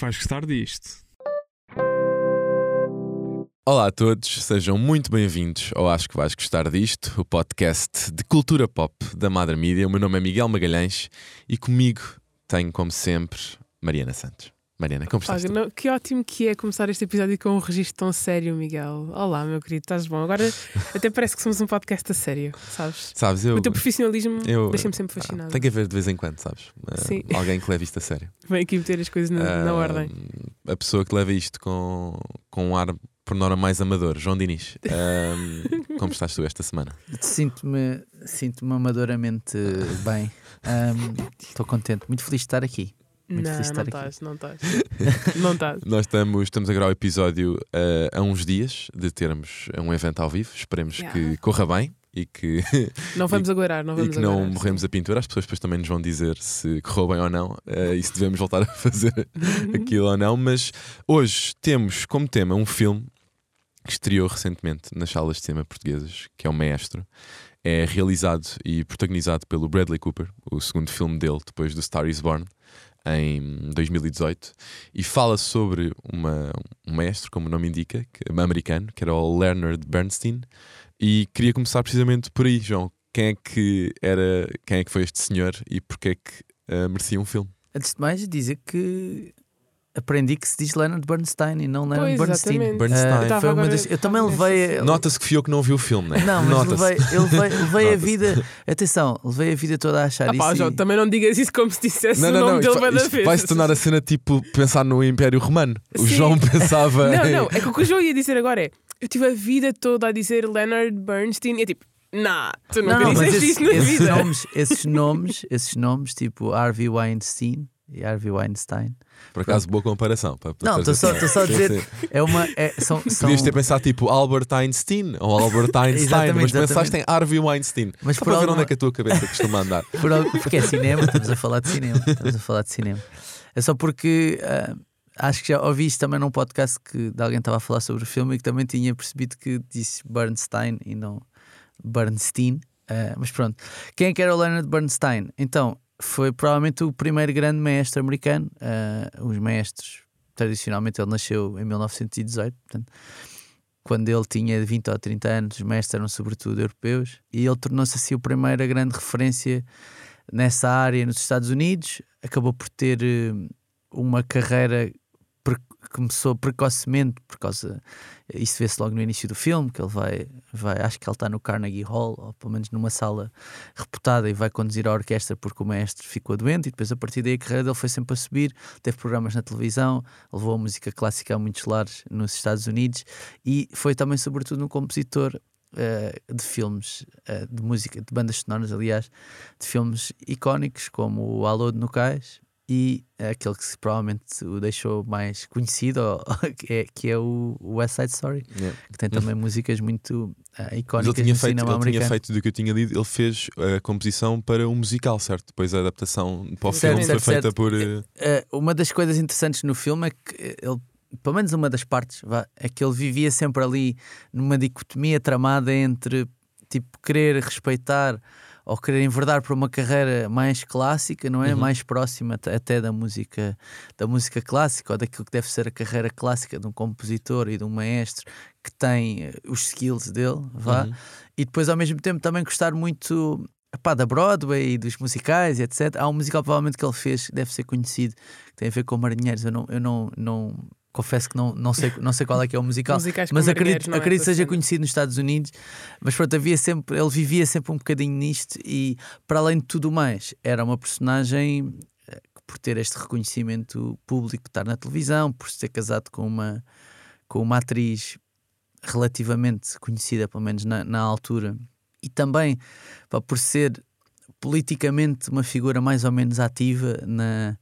que vais gostar disto. Olá a todos, sejam muito bem-vindos ao Acho que Vais Gostar Disto, o podcast de cultura pop da Madre Mídia. O meu nome é Miguel Magalhães e comigo tenho, como sempre, Mariana Santos. Mariana, como estás? Olha, não, que ótimo que é começar este episódio com um registro tão sério, Miguel. Olá, meu querido, estás bom? Agora até parece que somos um podcast a sério, sabes? Sabes, eu. O teu profissionalismo deixa-me sempre Ah, fascinado. Tem que haver de vez em quando, sabes? Ah, Sim. alguém que leve isto a sério. Vem aqui meter as coisas na, na Ah, ordem. A pessoa que leva isto com, com um ar por norma mais amador, João Diniz. Ah, como estás tu esta semana? Sinto-me sinto-me amadoramente bem. Estou contente, muito feliz de estar aqui. Muito Não, feliz de não estar aqui. estás, não estás. não estás. Nós estamos, estamos a gravar o episódio ah, a uns dias de termos um evento ao vivo. Esperemos Yeah. que corra bem e que, Não vamos aguardar, não e vamos que não aguardar. morremos a pintura. As pessoas depois também nos vão dizer se correu bem ou não ah, e se devemos voltar a fazer aquilo ou não. Mas hoje temos como tema um filme que estreou recentemente nas salas de cinema portuguesas, que é o Maestro. É realizado e protagonizado pelo Bradley Cooper, o segundo filme dele depois do Star is Born, em 2018, e fala sobre uma, um maestro, como o nome indica, que, americano, que era o Leonard Bernstein, e queria começar precisamente por aí, João. Quem é que era, quem é que foi este senhor e porque é que ah, merecia um filme? Antes de mais, dizer que aprendi que se diz Leonard Bernstein e não Leonard Pois, Bernstein. Bernstein. Eu tava foi uma das- eu também levei. cena. Nota-se que fui eu que não vi o filme, né? Não, mas Nota-se. levei, eu levei, levei a vida. Atenção, levei a vida toda a achar Ah, pá, isso. João, e- também não digas isso como se dissesse Não, o não, nome não. dele Isto, vai da isto vez. vai se tornar a cena tipo pensar no Império Romano. O Sim. João pensava. Não, não, é que o que o João ia dizer agora é: eu tive a vida toda a dizer Leonard Bernstein e é tipo, nah, tu nunca Não, não, mas disseste esses, isso na esses vida. nomes, esses nomes, esses nomes, tipo Harvey Weinstein e Harvey Weinstein. Por acaso, boa comparação. para- para Não, estou só, assim. só a dizer. sim. É uma. É, são, são, Podias ter pensado tipo Albert Einstein ou Albert Einstein, Exatamente, mas pensaste exatamente. em Harvey Weinstein. Mas Só por para ver alguma- onde é que a tua cabeça costuma andar. Por porque é cinema, estamos a falar de cinema. Estamos a falar de cinema. É só porque ah, acho que já ouvi isto também num podcast que de alguém estava a falar sobre o filme e que também tinha percebido que disse Bernstein e não Bernstein. Ah, mas pronto. Quem é que era o Leonard Bernstein? Então, foi provavelmente o primeiro grande mestre americano. Ah, os mestres, tradicionalmente, ele nasceu em 1918, portanto. Quando ele tinha 20 ou 30 anos, os mestres eram sobretudo europeus, e ele tornou-se assim o primeiro grande referência nessa área nos Estados Unidos, acabou por ter eh, uma carreira começou precocemente por causa isso vê-se logo no início do filme que ele vai, vai acho que ele está no Carnegie Hall ou pelo menos numa sala reputada e vai conduzir a orquestra porque o mestre ficou doente e depois a partir daí a carreira dele foi sempre a subir. Teve programas na televisão levou a música clássica a muitos lares nos Estados Unidos e foi também sobretudo um compositor eh, de filmes eh, de música, de bandas sonoras aliás de filmes icónicos como o Alô de Nucais e aquele que provavelmente o deixou mais conhecido, ou- que, é, que é o o West Side Story, Yeah. que tem também músicas muito Mas icónicas ele tinha, feito, cinema ele tinha feito do que eu tinha lido, ele fez a composição para um musical, certo? Depois a adaptação para o Certo, filme certo, foi feita certo. por. eh, Eh, uma das coisas interessantes no filme é que ele, pelo menos uma das partes, vá, é que ele vivia sempre ali numa dicotomia tramada entre tipo querer respeitar ou querer enverdar para uma carreira mais clássica, não é? Uhum. Mais próxima até- da música, da música clássica ou daquilo que deve ser a carreira clássica de um compositor e de um maestro que tem eh, os skills dele, vá. Uhum. E depois ao mesmo tempo também gostar muito epá, da Broadway e dos musicais etc. Há um musical provavelmente que ele fez, que deve ser conhecido, que tem a ver com marinheiros. Eu não, eu não, não confesso que não, não, sei, não sei qual é que é o musical. Musicais Mas acredito, é acredito seja conhecido nos Estados Unidos. Mas pronto, havia sempre, ele vivia sempre um bocadinho nisto e, para além de tudo mais, era uma personagem eh, que, por ter este reconhecimento público, estar na televisão, por ser casado com uma, com uma atriz relativamente conhecida, pelo menos na, na altura, e também pá, por ser politicamente uma figura mais ou menos ativa na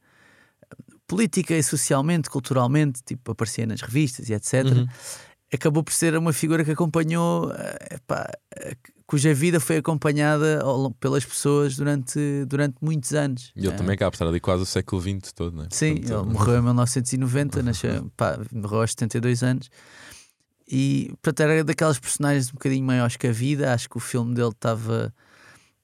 política e socialmente, culturalmente, tipo aparecia nas revistas e etc. Uhum. Acabou por ser uma figura que acompanhou, eh, epá, eh, cuja vida foi acompanhada pelas pessoas durante, durante muitos anos. E ele Eh, também acaba por estar ali quase o século XX todo, não é? Sim, Portanto, ele morreu em 1990, nasceu, pá, morreu aos 72 anos. E portanto era daquelas personagens um bocadinho maiores que a vida. Acho que o filme dele estava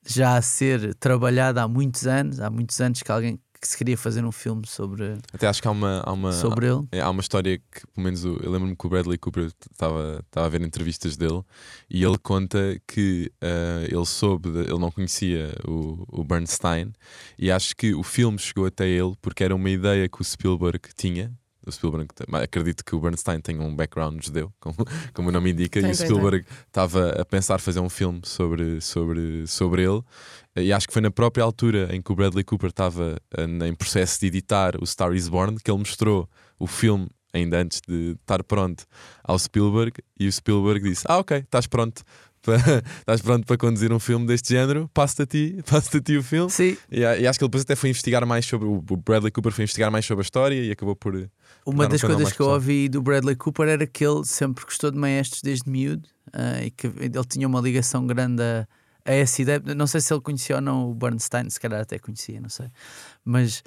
já a ser trabalhado há muitos anos. Há muitos anos que alguém que se queria fazer um filme sobre, Até acho que há uma, há uma, sobre ele. É, há uma história que, pelo menos, eu lembro-me que o Bradley Cooper estava estava a ver entrevistas dele e ele conta que eh, ele soube, de- ele não conhecia o, o Bernstein e acho que o filme chegou até ele porque era uma ideia que o Spielberg tinha. O Spielberg, acredito que o Bernstein tenha um background judeu, como, como o nome indica, Tem, e o Spielberg estava a pensar fazer um filme sobre, sobre, sobre ele. E acho que foi na própria altura em que o Bradley Cooper estava eh, em processo de editar o Star is Born que ele mostrou o filme ainda antes de estar pronto ao Spielberg e o Spielberg disse: Ah, ok, estás pronto. Para- Estás pronto para conduzir um filme deste género? Passa-te a ti, a ti o filme. Sim, E, e acho que ele depois até foi investigar mais sobre o Bradley Cooper foi investigar mais sobre a história e acabou por. Uma Tornar um das canal coisas que eu ouvi do Bradley Cooper era que ele sempre gostou de maestros desde miúdo ah, e que ele tinha uma ligação grande a, a essa ideia. Não sei se ele conhecia ou não o Bernstein, se calhar até conhecia, não sei. Mas,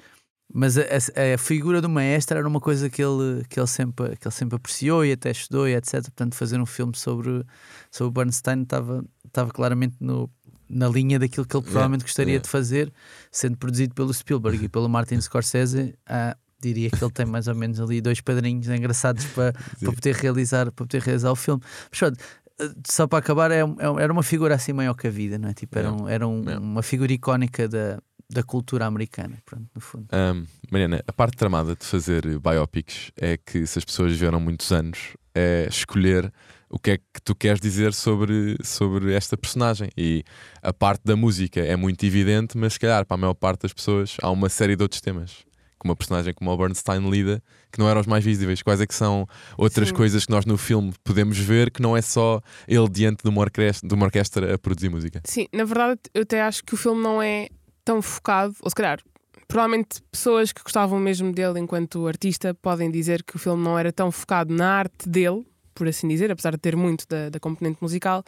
mas a, a- a figura do maestro era uma coisa que ele, que, ele sempre, que ele sempre apreciou e até estudou e etc. Portanto, fazer um filme sobre, sobre o Bernstein estava, estava claramente no. Na linha daquilo que ele provavelmente gostaria yeah. de fazer, sendo produzido pelo Spielberg e pelo Martin Scorsese, ah, diria que ele tem mais ou menos ali dois padrinhos engraçados para, para poder realizar para poder realizar o filme. Mas pronto, eh, só para acabar, é, é era uma figura assim maior que a vida, não é? Tipo, era, um- era um- uma figura icónica da, da cultura americana, pronto, no fundo. Ahm, Mariana, a parte tramada de fazer biopics é que se as pessoas viveram muitos anos, é escolher o que é que tu queres dizer sobre, sobre esta personagem. E a parte da música é muito evidente, mas se calhar para a maior parte das pessoas há uma série de outros temas. Com uma personagem como o Bernstein lida, que não eram os mais visíveis. Quais é que são outras Sim. coisas que nós no filme podemos ver que não é só ele diante de uma orquestra, de uma orquestra a produzir música? Sim, na verdade, eu até acho que o filme não é tão focado, ou se calhar, provavelmente pessoas que gostavam mesmo dele enquanto artista podem dizer que o filme não era tão focado na arte dele, por assim dizer, apesar de ter muito da, da componente musical,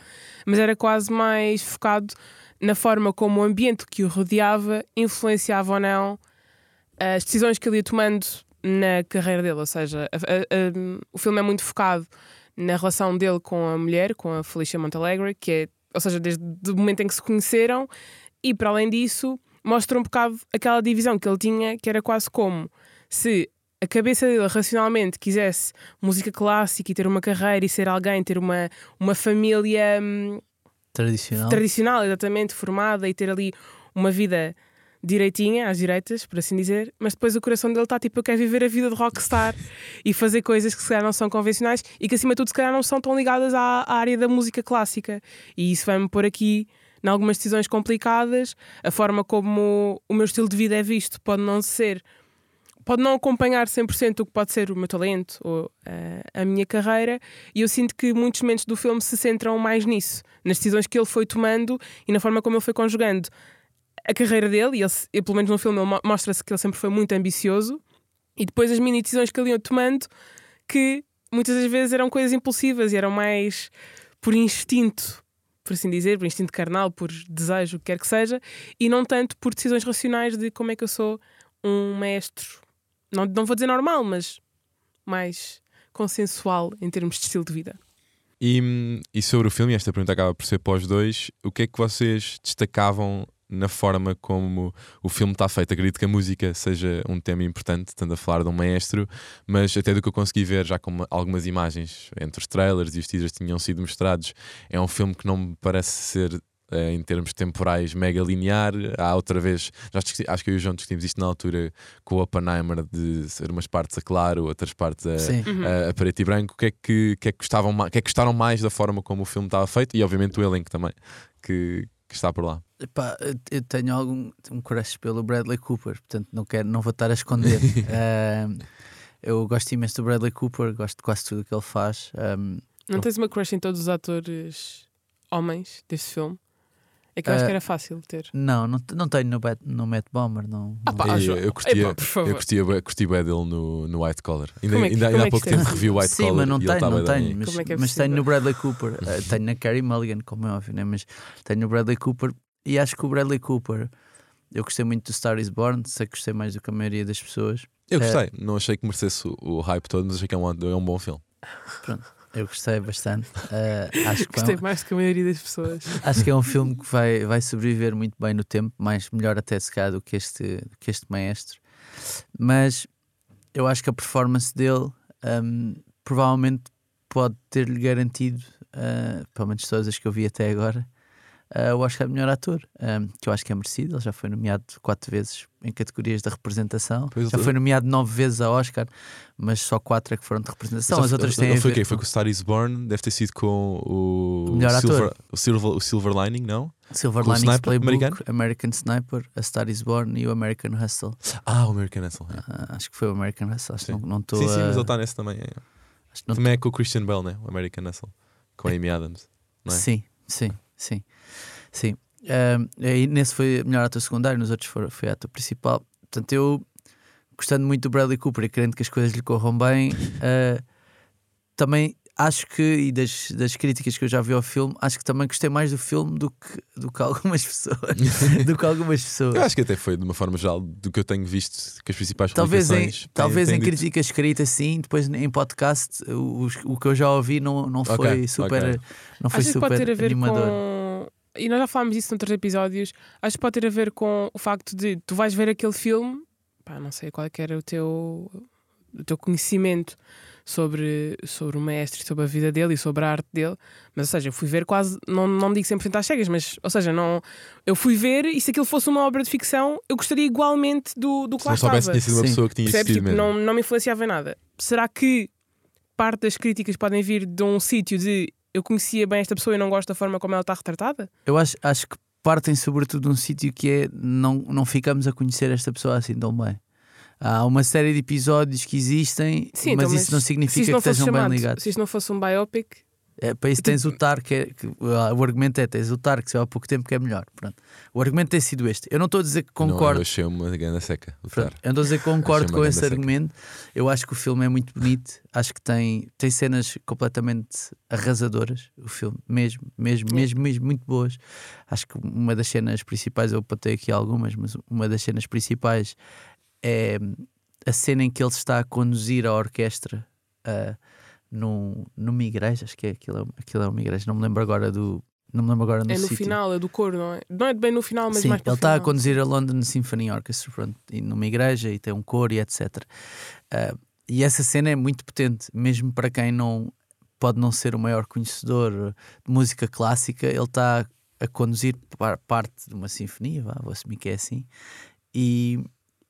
mas era quase mais focado na forma como o ambiente que o rodeava influenciava ou não as decisões que ele ia tomando na carreira dele. Ou seja, a- a- a- o filme é muito focado na relação dele com a mulher, com a Felicia Montalegre, que é, ou seja, desde o momento em que se conheceram, e para além disso, mostra um bocado aquela divisão que ele tinha, que era quase como se a cabeça dele racionalmente quisesse música clássica e ter uma carreira e ser alguém, ter uma, uma família hum, Tradicional. tradicional, exatamente, formada e ter ali uma vida direitinha, às direitas, por assim dizer, mas depois o coração dele está tipo, eu quero viver a vida de rockstar e fazer coisas que se calhar não são convencionais e que acima de tudo se calhar não são tão ligadas à, à área da música clássica. E isso vai-me pôr aqui em algumas decisões complicadas, a forma como o meu estilo de vida é visto pode não ser pode não acompanhar 100% o que pode ser o meu talento ou eh, a minha carreira, e eu sinto que muitos momentos do filme se centram mais nisso, nas decisões que ele foi tomando e na forma como ele foi conjugando a carreira dele, e, ele, e pelo menos no filme mostra-se que ele sempre foi muito ambicioso, e depois as mini decisões que ele ia tomando, que muitas das vezes eram coisas impulsivas e eram mais por instinto, por assim dizer, por instinto carnal, por desejo, o que quer que seja, e não tanto por decisões racionais de como é que eu sou um maestro. Não, não vou dizer normal, mas mais consensual em termos de estilo de vida. E, hum, e sobre o filme, esta pergunta acaba por ser os dois, o que é que vocês destacavam na forma como o filme está feito? Acredito que a música seja um tema importante, estando a falar de um maestro, mas até do que eu consegui ver, já com uma- algumas imagens entre os trailers e os teasers tinham sido mostrados, é um filme que não me parece ser. eh, em termos temporais, mega linear. Há outra vez, já discuti- acho que eu e o João discutimos isto na altura com o Oppenheimer, de ser umas partes a claro, outras partes a, Sim. a, a preto e branco, o que é que, que, é que, gostavam que é que gostaram mais da forma como o filme estava feito e obviamente o elenco também que, que está por lá. Epá, eu- tenho algum um crush pelo Bradley Cooper, portanto não quero, não vou estar a esconder. Eu gosto imenso do Bradley Cooper, gosto de quase tudo o que ele faz. Ahm, Não tens uma crush em todos os atores homens deste filme? É que eu acho Ah, que era fácil ter. não, não, não tenho no, Bat, no Matt Bomber, não. Ah, não- pá, E João, eu curtia, epá, por favor. eu curtia, curti bué dele no, no White Collar. Ainda, Como é que- ainda, ainda é há que pouco é tempo revi o White Sim, Collar. mas não tenho, não tenho. bem. Mas, é é mas tenho no Bradley Cooper, eh, tenho na Carrie Mulligan, como é óbvio, né? mas tenho no Bradley Cooper e acho que o Bradley Cooper, eu gostei muito do Star is Born, sei que gostei mais do que a maioria das pessoas. Eu É. gostei, não achei que merecesse o, o hype todo, mas achei que é um, é um bom filme. Eu gostei bastante. Uh, acho, que Gostei é um, mais do que a maioria das pessoas. acho que é um filme que vai, vai sobreviver muito bem no tempo, mais melhor até se calhar do que este, que este maestro. Mas eu acho que a performance dele um, provavelmente pode ter-lhe garantido, uh, pelo menos todas as que eu vi até agora, uh, o Oscar de melhor ator, um, que eu acho que é merecido. Ele já foi nomeado quatro vezes em categorias da representação. Pois já é. foi nomeado nove vezes a Oscar, mas só quatro é que foram de representação. As outras têm a foi ver o quê? Foi com- o Star is Born, deve ter sido com o, O melhor ator. Silver, o, Silver, o Silver Lining, não? Silver Com o Linings Sniper Playbook, americano? American Sniper, A Star is Born e o American Hustle. Ah, o American Hustle. é. Ah, acho que foi o American Hustle. Acho que Sim. não- não estou Sim, sim, a... mas ele está nesse também. é. acho que não Também é com o Christian Bell, né? O American Hustle. Com a Amy Adams. não é? Sim, sim, sim. Sim. Aí nesse foi melhor ator secundário, nos outros foi, foi ator principal. Portanto, eu gostando muito do Bradley Cooper e querendo que as coisas lhe corram bem, ah, também acho que, e das, das críticas que eu já vi ao filme, acho que também gostei mais do filme do que, do que algumas pessoas. do que algumas pessoas. Eu acho que até foi, de uma forma geral, do que eu tenho visto, que as principais Talvez em, têm- talvez têm em dito- crítica escrita sim, depois em podcast o, o que eu já ouvi não, não foi Ok, super, ok. não foi Acho que super pode ter a ver animador. com. E nós já falámos disso noutros episódios. Acho que pode ter a ver com o facto de tu vais ver aquele filme, pá, não sei qual é que era o teu, o teu conhecimento sobre, sobre o mestre, sobre a vida dele e sobre a arte dele. Mas, ou seja, eu fui ver quase, não, não digo 100% às cegas, mas, ou seja, não, eu fui ver e se aquilo fosse uma obra de ficção, eu gostaria igualmente do, do que Se lá não soubesse, estava. tinha sido uma Sim. pessoa que tinha Percebes? existido Tipo, mesmo. não, não me influenciava em nada. Será que parte das críticas podem vir de um sítio de eu conhecia bem esta pessoa e não gosto da forma como ela está retratada? Eu acho, acho que partem sobretudo de um sítio que é não, não ficamos a conhecer esta pessoa assim tão bem. Há uma série de episódios que existem, Sim, mas então, isso não se significa isto não que estejam fosse bem chamado, ligados. se isto não fosse um biopic, É, para isso tens o Tar, que, é, que o argumento é: tens o Tar, que saiu há pouco tempo, que é melhor. Pronto. O argumento tem sido este. Eu não estou a dizer que Não, concordo. eu achei uma grande seca. o Pronto, Tar. eu não estou a dizer que concordo com esse seca. argumento. Eu acho que o filme é muito bonito. Acho que tem, tem cenas completamente arrasadoras. O filme, mesmo, mesmo, É. mesmo, mesmo, muito boas. Acho que uma das cenas principais, eu apontei aqui algumas, mas uma das cenas principais é a cena em que ele está a conduzir a orquestra ah, num, numa igreja. Acho que é aquilo, é- aquilo é uma igreja. Não me lembro agora do. Não me lembro agora do é no sítio. final, é do coro, não é? Não é bem no final, mas Sim, mais para ele está a conduzir a London Symphony Orchestra pronto, e numa igreja e tem um coro e etc. Ah, e essa cena é muito potente, mesmo para quem não pode não ser o maior conhecedor de música clássica, ele está a conduzir par- parte de uma sinfonia, vá, vou assumir que é assim, e,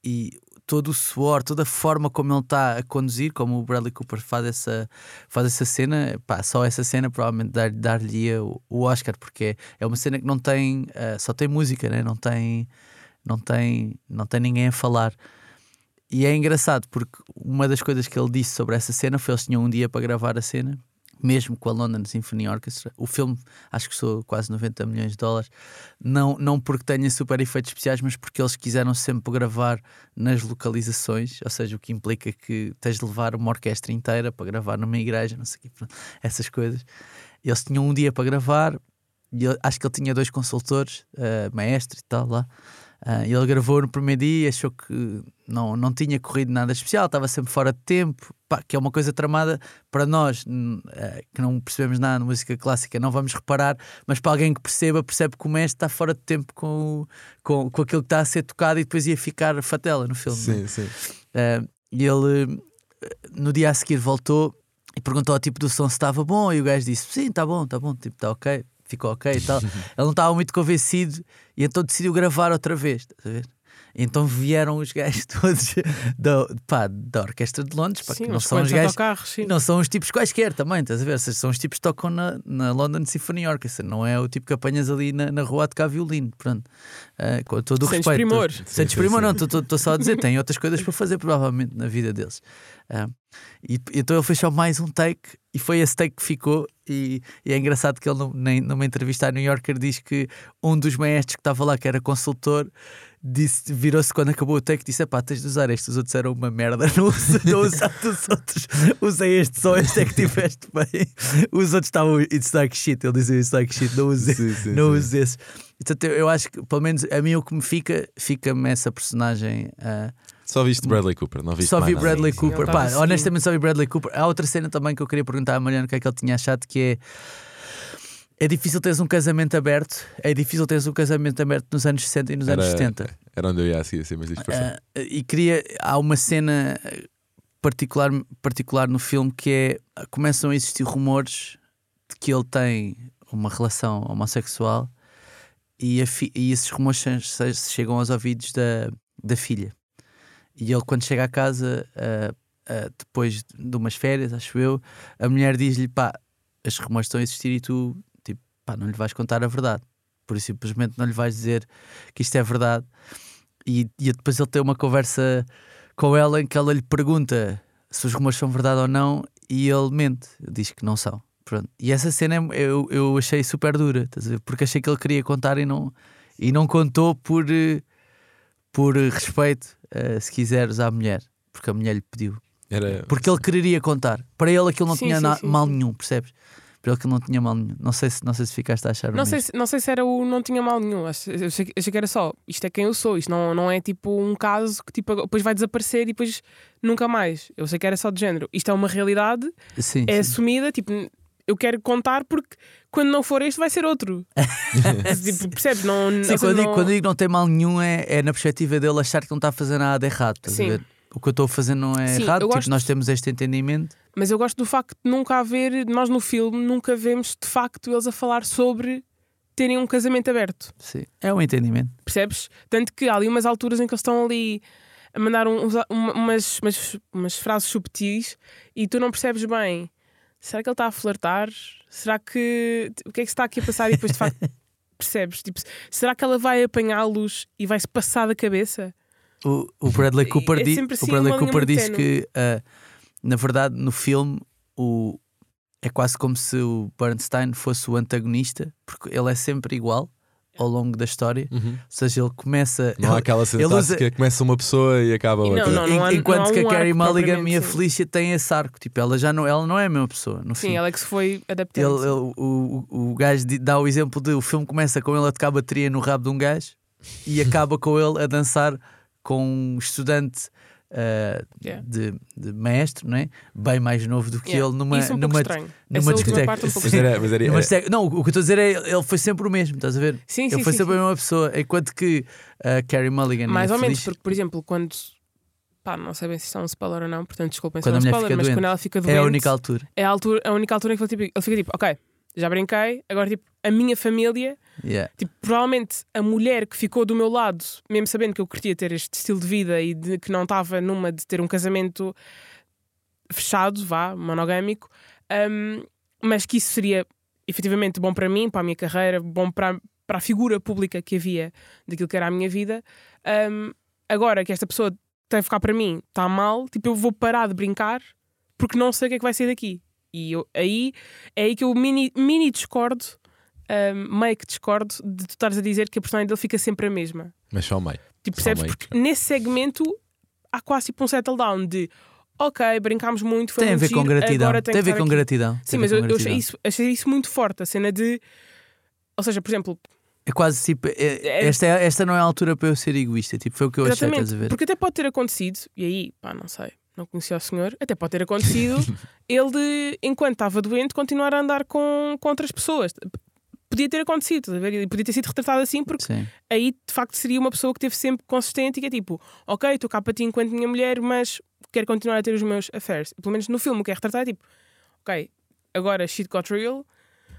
e todo o suor, toda a forma como ele está a conduzir, como o Bradley Cooper faz essa, faz essa cena, pá, só essa cena provavelmente dar- dar-lhe o, o Oscar, porque é, uma cena que não tem, ah, só tem música, né? não, tem, não, tem, não tem ninguém a falar. E é engraçado porque uma das coisas que ele disse sobre essa cena foi eles tinham um dia para gravar a cena, mesmo com a London Symphony Orchestra. O filme acho que custou quase 90 milhões de dólares, não, não porque tenha super efeitos especiais, mas porque eles quiseram sempre gravar nas localizações, ou seja, o que implica que tens de levar uma orquestra inteira para gravar numa igreja, não sei o essas coisas. Eles tinham um dia para gravar, e eu acho que ele tinha dois consultores, eh, maestro e tal lá. E ele gravou no primeiro dia, achou que não, não tinha corrido nada especial, estava sempre fora de tempo, pá, que é uma coisa tramada para nós eh, que não percebemos nada de música clássica, não vamos reparar, mas para alguém que perceba, percebe que o mestre está fora de tempo com, o- com, com aquilo que está a ser tocado e depois ia ficar fatela no filme. é? Sim, sim. Uh, e ele uh, no dia a seguir voltou e perguntou ao tipo do som se estava bom e o gajo disse sim, está bom, está bom, tipo, está ok, ficou ok e tal. ele não estava muito convencido e então decidiu gravar outra vez, estás a ver? Então vieram os gajos todos da, pá, da Orquestra de Londres, pá, Sim, que não são os gajos não são os tipos quaisquer também, estás a ver? Vocês são os tipos que tocam na, na London Symphony Orchestra, não é o tipo que apanhas ali na, na rua a tocar violino, pronto. Ah, com todo o Sem respeito. desprimor. Sem Sim, desprimor, sim, não, estou só a dizer, tem outras coisas para fazer provavelmente na vida deles. Ah, e então ele fez só mais um take e foi esse take que ficou. E, e é engraçado que ele, numa entrevista à New Yorker, diz que um dos maestros que estava lá, que era consultor, disse, virou-se quando acabou o take, disse: pá, tens de usar este, os outros eram uma merda, não usa, não usa os outros, usei este só, este é que tiveste bem. Os outros estavam, it's like shit, ele dizia it's like shit, não usei, Sim, sim, não uso esse. Portanto, eu, acho que, pelo menos a mim, o que me fica, fica-me essa personagem. ah, Só viste Bradley Cooper, não viste Só vi mais nada. Bradley Sim, sim, Cooper. Pá, honestamente, só vi Bradley Cooper. Há outra cena também que eu queria perguntar à Mariana o que é que ele tinha achado, que é. É difícil teres um casamento aberto. É difícil teres um casamento aberto nos anos 60 e nos anos Era- 70. Era onde eu ia a seguir, assim, mas isto passou. Ah, e queria. Há uma cena particular, particular no filme que é. Começam a existir rumores de que ele tem uma relação homossexual e, a fi- e esses rumores che- che- chegam aos ouvidos da, da filha. E ele, quando chega à casa, ah, ah, depois de umas férias, acho eu, a mulher diz-lhe: pá, as rumores estão a existir e tu, pá, não lhe vais contar a verdade. Por isso, simplesmente não lhe vais dizer que isto é verdade. E, e depois ele tem uma conversa com ela em que ela lhe pergunta se os rumores são verdade ou não e ele mente, diz que não são. Pronto. E essa cena é- eu, eu achei super dura, porque achei que ele queria contar e não, e não contou por, por respeito, se quiseres, à mulher, porque a mulher lhe pediu. Era... Porque ele quereria contar. Para ele aquilo não Sim, tinha sim, sim, mal sim. nenhum, percebes? Para ele aquilo não tinha mal nenhum. Não sei se, não sei se ficaste a achar Não sei, se, não sei se era o não tinha mal nenhum. Eu achei, achei que era só isto é quem eu sou. Isto não, não é tipo um caso que tipo, depois vai desaparecer e depois nunca mais. Eu sei que era só de género. Isto é uma realidade, Sim, é sim. assumida. Tipo, eu quero contar porque quando não for este vai ser outro. tipo, percebes? Não, Sim, quando, digo, não- quando digo não tem mal nenhum é, é na perspectiva dele achar que não está a fazer nada errado. estás a Sim. ver? O que eu estou a fazer não é Sim, errado, tipo, gosto- nós temos este entendimento. Mas eu gosto do facto de nunca haver, nós no filme nunca vemos de facto eles a falar sobre terem um casamento aberto. Sim. É um entendimento. Percebes? Tanto que há ali umas alturas em que eles estão ali a mandar uns- uma- umas, umas, umas frases subtis e tu não percebes bem. Será que ele está a flertar? Será que. O que é que se está aqui a passar? E depois de facto percebes? Tipo, será que ela vai apanhá-los e vai-se passar da cabeça? O, o Bradley É Cooper, di- o assim Bradley Cooper disse que, ah, na verdade, no filme, o, é quase como se o Bernstein fosse o antagonista, porque ele é sempre igual ao longo da história. Uhum. Ou seja, ele começa. Não há ele- aquela cena ele usa- que começa uma pessoa e acaba E não, outra. não, en- há- enquanto não há que um a Carrie Mulligan e a. Felicia têm esse arco. Tipo, ela já não, ela não é a mesma pessoa. No Sim, fim. ela é que se foi adaptando. Ele, ele- o, o, o gajo dá o exemplo de o filme começa com ele a tocar bateria no rabo de um gajo e acaba com ele a dançar com um estudante ah, Yeah. de, de maestro, não é? bem mais novo do que Yeah. ele, numa, Isso é um numa, numa discoteca. é um pouco Mas era, mas era, era- discoteca. Não, o que eu estou a dizer é ele foi sempre o mesmo, estás a ver? Sim, ele sim, foi sim, sempre sim. a mesma pessoa, enquanto que a Carrie Mulligan Mais ou menos, Felicia- porque, por exemplo, quando. Pá, não sei bem se isto é um spoiler ou não, portanto, desculpem se é um spoiler, mas doente. quando ela fica doente. é a única altura. é a, altura, a única altura em que ele, tipo, ele fica tipo, ok, já brinquei, agora tipo, a minha família, Yeah. tipo, provavelmente a mulher que ficou do meu lado, mesmo sabendo que eu queria ter este estilo de vida e de, que não estava numa de ter um casamento fechado, vá, monogâmico, hum, mas que isso seria efetivamente bom para mim, para a minha carreira, bom para, para a figura pública que havia daquilo que era a minha vida. hum, agora que esta pessoa tem a ficar para mim, está mal, tipo, eu vou parar de brincar porque não sei o que é que vai sair daqui. E eu, aí é aí que eu mini, mini discordo, hum, meio que discordo, de tu estares a dizer que a personagem dele fica sempre a mesma. Mas só meio. Tipo, percebes? meio Porque nesse segmento há quase tipo um settle down de ok, brincámos muito, foi Tem a muito ver com giro, gratidão. agora Tem tem a ver com aqui. gratidão. Sim, Tem a mas ver eu, com eu achei, gratidão. isso, achei isso muito forte, a cena de. Ou seja, por exemplo, É quase tipo. é- É- esta, é- esta não é a altura para eu ser egoísta. Tipo, foi o que eu achei, exatamente, estás a ver? porque até pode ter acontecido, e aí, pá, não sei, não conhecia o senhor, até pode ter acontecido ele, de, enquanto estava doente, continuar a andar com, com outras pessoas. Podia ter acontecido? E podia ter sido retratado assim, porque Sim. aí de facto seria uma pessoa que esteve sempre consistente e que é tipo, ok, estou cá para ti enquanto minha mulher, mas quero continuar a ter os meus affairs. Pelo menos no filme o que é retratado é tipo, ok, agora shit got real,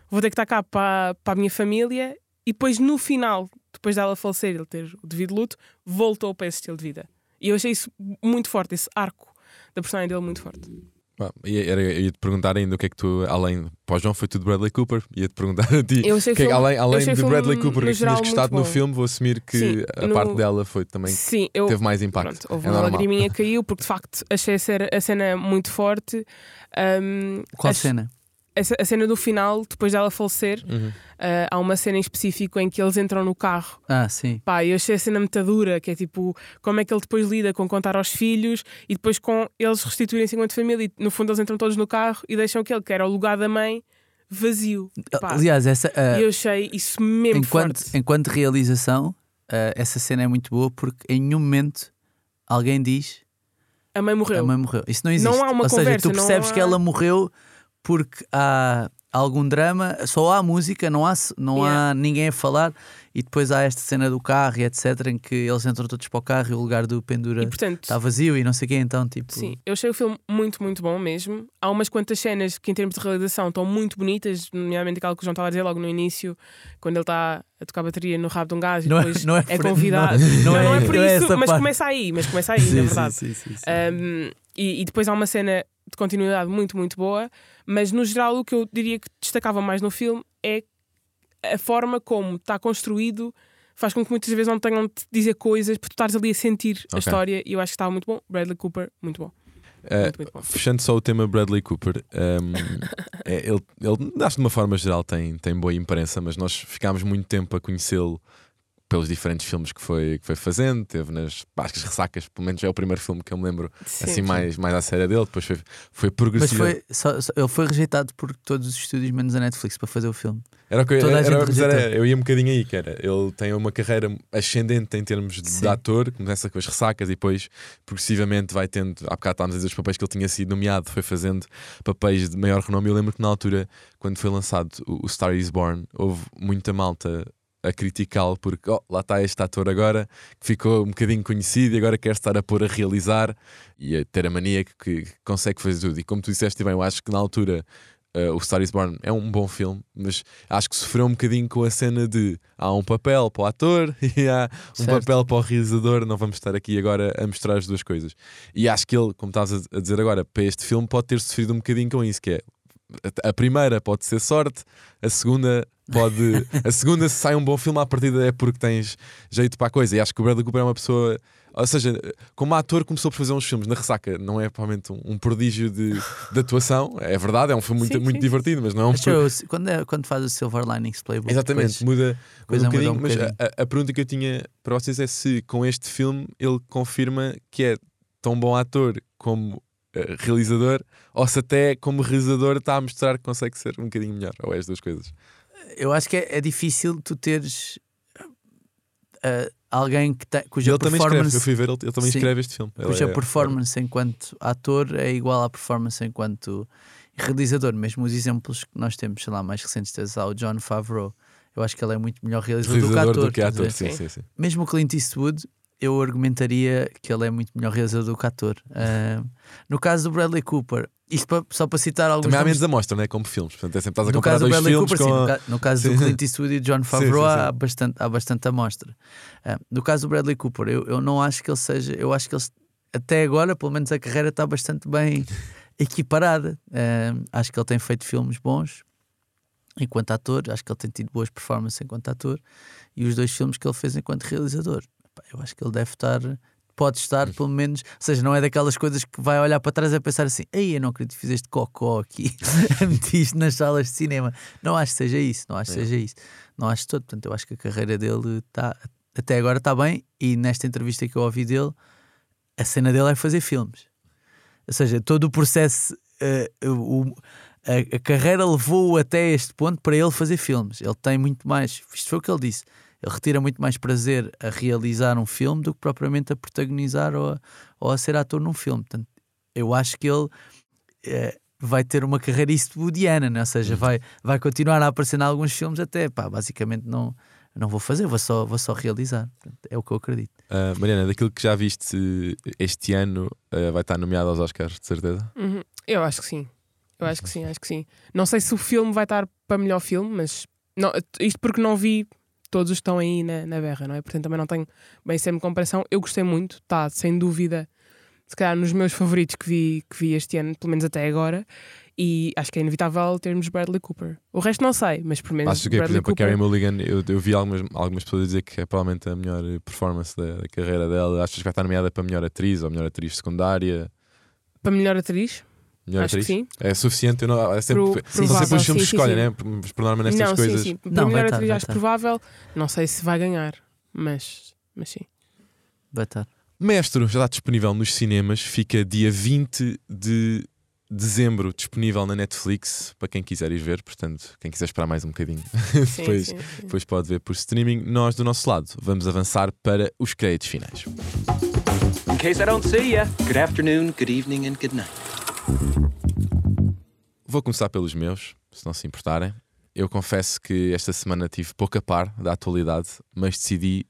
vou ter que estar cá para, para a minha família e depois no final, depois dela falecer, ele ter o devido luto, voltou para esse estilo de vida. E eu achei isso muito forte, esse arco da personagem dele muito forte. Era- Eu ia-te perguntar ainda o que é que tu, além. Para o João foi tudo Bradley Cooper. Ia-te perguntar a ti. Eu achei que é filme- além além de Bradley Cooper, que tinhas gostado no filme, vou assumir que Sim, a no- parte dela foi também. Sim, eu, Teve mais impacto. Pronto, houve é uma lagriminha que caiu porque de facto achei a cena, a cena muito forte. Um, Qual cena? A, a cena do final, depois dela falecer, Uhum. uh, há uma cena em específico em que eles entram no carro. Ah, sim. Pá, eu achei a cena muito dura, que é tipo, como é que ele depois lida com contar aos filhos e depois com eles restituírem-se enquanto família. E, no fundo, eles entram todos no carro e deixam aquele que era o lugar da mãe vazio. Pá, Aliás, essa, E eu achei isso mesmo enquanto, forte. enquanto realização, ah, essa cena é muito boa porque em nenhum momento alguém diz A mãe morreu. a mãe morreu. Isso não existe. Não há uma Ou seja, conversa, tu não percebes que há- ela morreu porque há algum drama, só há música, não há, não há ninguém a falar, e depois há esta cena do carro e etc. em que eles entram todos para o carro e o lugar do pendura está vazio e não sei o quê, então tipo. Sim, eu achei o filme muito, muito bom mesmo. Há umas quantas cenas que, em termos de realização, estão muito bonitas, nomeadamente aquela que o João estava a dizer logo no início, quando ele está a tocar bateria no rabo de um gajo Não e é- depois não é é convidado. não- Não, não é- não é por é isso, mas parte. começa aí, mas começa aí, Sim, na sim, verdade. sim, sim, sim. Um, e, e depois há uma cena de continuidade muito, muito boa, mas no geral o que eu diria que destacava mais no filme é a forma como está construído. Faz com que muitas vezes não tenham de dizer coisas porque tu estás ali a sentir a Ok. história e eu acho que estava muito bom. Bradley Cooper, muito bom. Eh, Muito, muito bom. Fechando só o tema Bradley Cooper, ehm, é, ele, ele, acho que de uma forma geral tem, tem boa imprensa, mas nós ficámos muito tempo a conhecê-lo pelos diferentes filmes que foi, que foi fazendo. Teve nas pá, acho que as ressacas, pelo menos é o primeiro filme que eu me lembro Sim. assim mais, mais à série dele. Depois foi, foi Mas progressivo. foi, só- só- ele foi rejeitado por todos os estúdios, menos a Netflix, para fazer o filme. Era o que eu, Toda era, mas era- rejeitou. eu ia um bocadinho aí, que era. Ele tem uma carreira ascendente em termos de, de Sim. ator, começa com as ressacas e depois progressivamente vai tendo. Há bocado estávamos a dizer os papéis que ele tinha sido nomeado, foi fazendo papéis de maior renome. Eu lembro que na altura, quando foi lançado o, o Star is Born, houve muita malta a criticá-lo porque oh, lá está este ator agora que ficou um bocadinho conhecido e agora quer estar a pôr a realizar e a ter a mania que, que consegue fazer tudo. E como tu disseste bem, eu acho que na altura uh, o Star is Born é um bom filme, mas acho que sofreu um bocadinho com a cena de há um papel para o ator e há um Certo. papel para o realizador. Não vamos estar aqui agora a mostrar as duas coisas. E acho que ele, como estás a dizer agora, para este filme pode ter sofrido um bocadinho com isso, que é a- primeira pode ser sorte, a segunda pode. A segunda, se sai um bom filme, à partida é porque tens jeito para a coisa. E acho que o Bradley Cooper é uma pessoa. Ou seja, como ator, começou por fazer uns filmes na ressaca. Não é provavelmente um, um prodígio de, de atuação. É verdade, é um filme muito, Sim, muito sim, divertido, mas não é um. Eu, quando, é- quando faz o Silver Linings Playbook. Exatamente, depois- muda, muda um bocadinho. um mas bocadinho. a, a pergunta que eu tinha para vocês é se com este filme ele confirma que é tão bom ator como realizador, ou se até como realizador está a mostrar que consegue ser um bocadinho melhor, ou é as duas coisas. eu acho que é, é difícil tu teres ah, alguém que tem, cuja ele também escreve, performance, eu fui ver, ele, ele também Sim. escreve este filme. Ele cuja é- performance enquanto ator é igual à performance enquanto realizador. Mesmo os exemplos que nós temos, sei lá, mais recentes, tens lá o John Favreau. Eu acho que ele é muito melhor realizador, realizador do do que que ator. ator. estás a ver? Sim, sim, sim. Mesmo o Clint Eastwood, eu argumentaria que ele é muito melhor realizador do que ator. Ah, no caso do Bradley Cooper, isto pa- só para citar alguns Também há menos amostra, não é? Como filmes. Portanto, é sempre estás a no comparar caso do dois Bradley filmes Cooper, sim. com. No, ca- no caso Sim. do Clint Eastwood e John Favreau, sim, sim. Há, bastante, há bastante amostra. Ah, no caso do Bradley Cooper, eu, eu não acho que ele seja. Eu acho que ele, até agora, pelo menos a carreira está bastante bem equiparada. Ah, acho que ele tem feito filmes bons enquanto ator, acho que ele tem tido boas performances enquanto ator e os dois filmes que ele fez enquanto realizador. Eu acho que ele deve estar. Pode estar, pelo menos, ou seja, não é daquelas coisas que vai olhar para trás e pensar assim: Ei, eu não acredito que fizeste cocó aqui, metiste nas salas de cinema. Não acho que seja isso, não acho que seja isso. Não acho todo. Portanto, eu acho que a carreira dele está, até agora está bem. E nesta entrevista que eu ouvi dele, a cena dele é fazer filmes. Ou seja, todo o processo, eh, o- a, a carreira levou-o até este ponto para ele fazer filmes. Ele tem muito mais, isto foi o que ele disse, retira muito mais prazer a realizar um filme do que propriamente a protagonizar ou a, ou a ser ator num filme. Portanto, eu acho que ele eh, vai ter uma carreira eastwoodiana, né? ou seja, vai, vai continuar a aparecer em alguns filmes até, pá, basicamente não, não vou fazer, vou só, vou só realizar. Portanto, é o que eu acredito. Ah, Mariana, daquilo que já viste este ano, ah, vai estar nomeado aos Oscars, de certeza? Uhum. Eu acho que sim. Eu acho que sim, acho que sim. Não sei se o filme vai estar para melhor filme, mas não, isto porque não vi todos estão aí na, na berra, não é? Portanto, também não tenho bem sempre comparação. Eu gostei muito, está sem dúvida, se calhar nos meus favoritos que vi, que vi este ano, pelo menos até agora, e acho que é inevitável termos Bradley Cooper. O resto não sei, mas por menos Acho que, por Bradley exemplo, a Cooper. Carey Mulligan, eu, eu vi algumas, algumas pessoas dizer que é provavelmente a melhor performance da, da carreira dela. Achas que vai estar nomeada para melhor atriz ou melhor atriz secundária? Para melhor atriz, Melhor acho que atriz? sim. É suficiente? Eu não, é sempre, Pro- são provável, sempre os filmes sim, que sim, escolhem, né? Por, por norma nestas não, coisas. sim, sim. Não, melhor estar, atriz acho estar. provável. Não sei se vai ganhar, mas, mas sim. Vai estar. Maestro já está disponível nos cinemas, fica dia 20 de dezembro disponível na Netflix para quem quiser ir ver, portanto, quem quiser esperar mais um bocadinho, Sim, depois, sim, sim. depois pode ver por streaming. Nós, do nosso lado, vamos avançar para os créditos finais. case I don't see ya. Good afternoon, good evening, and good night. Vou começar pelos meus, se não se importarem. Eu confesso que esta semana tive pouca par da atualidade, mas decidi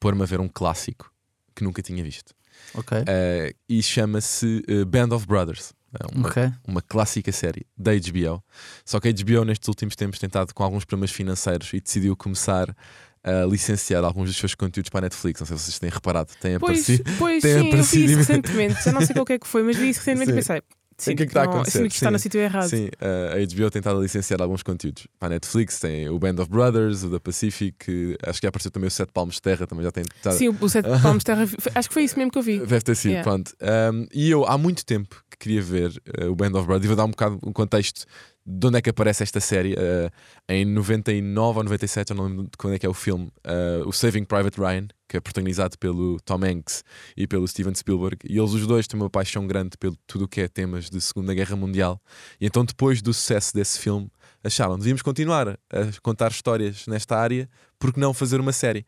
pôr-me a ver um clássico que nunca tinha visto. Ok. Eh, e chama-se eh, Band of Brothers. É uma, Ok. uma clássica série da HBO. Só que a HBO nestes últimos tempos tem estado com alguns problemas financeiros e decidiu começar a licenciar alguns dos seus conteúdos para a Netflix. Não sei se vocês têm reparado, tem Pois, aparecido. pois tem sim, eu vi aparecido isso recentemente. Já não sei qual é que foi, mas vi isso recentemente e Sim. pensei. Sim, o que é que está a não, acontecer? sinto que está Sim. no sítio errado. Sim, eh, a HBO tem estado a licenciar alguns conteúdos para a Netflix. Tem o Band of Brothers, o da Pacific, acho que já apareceu também o Sete Palmos de Terra, também já tem. Sim, o, Sete Palmos de Terra, acho que foi isso mesmo que eu vi. Deve ter sido, Yeah. pronto. Um, e eu há muito tempo que queria ver uh, o Band of Brothers e vou dar um bocado um contexto de onde é que aparece esta série. Uh, em 99 ou 97, eu não lembro de quando é que é o filme, uh, o Saving Private Ryan, que é protagonizado pelo Tom Hanks e pelo Steven Spielberg, e eles os dois têm uma paixão grande pelo tudo o que é temas de Segunda Guerra Mundial. E então, depois do sucesso desse filme, acharam devíamos continuar a contar histórias nesta área, porque não fazer uma série?